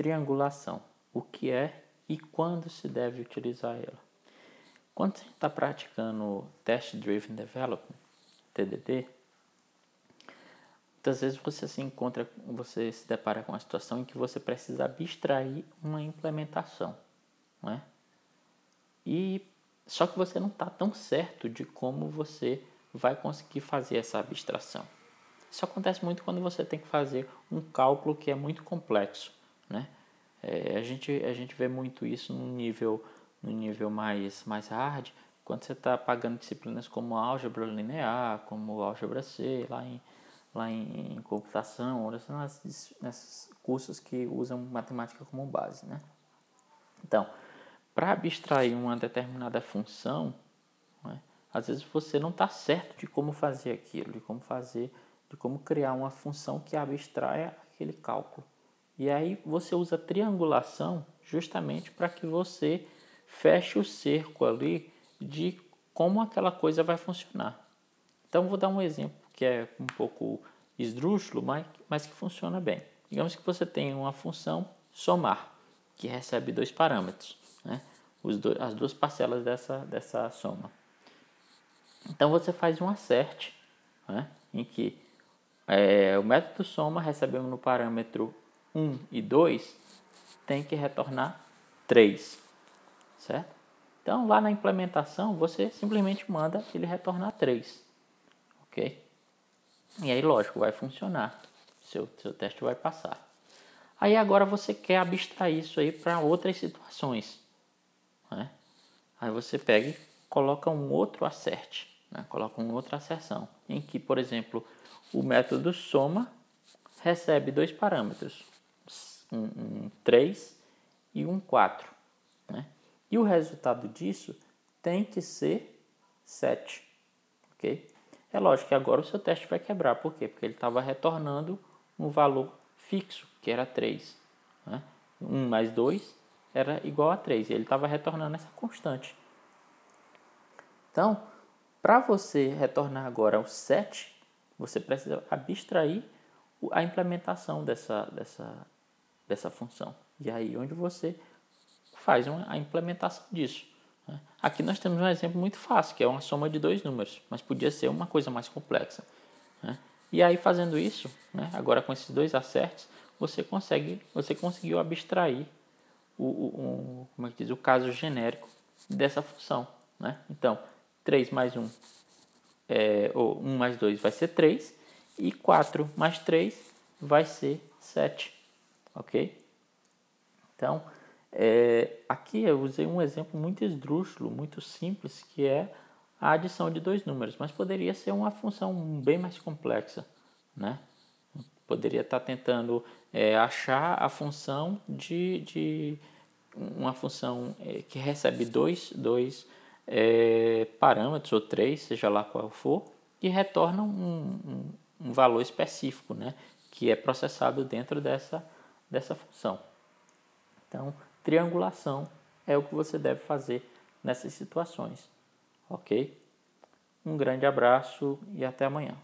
triangulação. O que é e quando se deve utilizar ela? Quando você está praticando Test Driven Development, TDD, muitas vezes você se encontra, você se depara com uma situação em que você precisa abstrair uma implementação, não é? E só que você não está tão certo de como você vai conseguir fazer essa abstração. Isso acontece muito quando você tem que fazer um cálculo que é muito complexo, né? É, a, gente, a gente vê muito isso no nível, no nível mais, mais hard, quando você está pagando disciplinas como álgebra linear, como álgebra C, lá em, lá em, em computação, ou nesses, nesses cursos que usam matemática como base, né? Então, para abstrair uma determinada função, né, às vezes você não está certo de como fazer aquilo, de como fazer, de como criar uma função que abstraia aquele cálculo. E aí você usa triangulação justamente para que você feche o cerco ali de como aquela coisa vai funcionar. Então vou dar um exemplo que é um pouco esdrúxulo, mas, mas que funciona bem. Digamos que você tem uma função somar, que recebe dois parâmetros, né? Dois, as duas parcelas dessa, dessa soma. Então você faz um acerte, né? em que é, o método soma recebendo no parâmetro 1 e 2 tem que retornar 3, certo? Então lá na implementação você simplesmente manda ele retornar 3, ok? E aí lógico, vai funcionar, seu, seu teste vai passar. Aí agora você quer abstrair isso aí para outras situações. Né? Aí você pega e coloca um outro acerte, né? coloca uma outra asserção, em que, por exemplo, o método soma recebe dois parâmetros, um, um 3 e um 4. Né? E o resultado disso tem que ser 7. ok? É lógico que agora o seu teste vai quebrar. Por quê? Porque ele estava retornando um valor fixo, que era 3. Né? 1 mais 2 era igual a 3. E ele estava retornando essa constante. Então, para você retornar agora ao 7, você precisa abstrair a implementação dessa, dessa, dessa função. E aí onde você faz uma, a implementação disso. Né? Aqui nós temos um exemplo muito fácil, que é uma soma de dois números, mas podia ser uma coisa mais complexa. Né? E aí fazendo isso, né, agora com esses dois acertos, você consegue, você conseguiu abstrair o, o, como é que diz, o caso genérico dessa função. Né? Então, 3 mais 1, é, ou 1 mais 2 vai ser 3, e 4 mais 3 vai ser 7. Ok? Então, é, aqui eu usei um exemplo muito esdrúxulo, muito simples, que é a adição de dois números, mas poderia ser uma função bem mais complexa, né? Poderia estar tentando é, achar a função de, de uma função é, que recebe dois, dois é, parâmetros ou três, seja lá qual for, e retorna um, um, um valor específico, né? Que é processado dentro dessa, dessa função. Então, triangulação é o que você deve fazer nessas situações. Ok? Um grande abraço e até amanhã.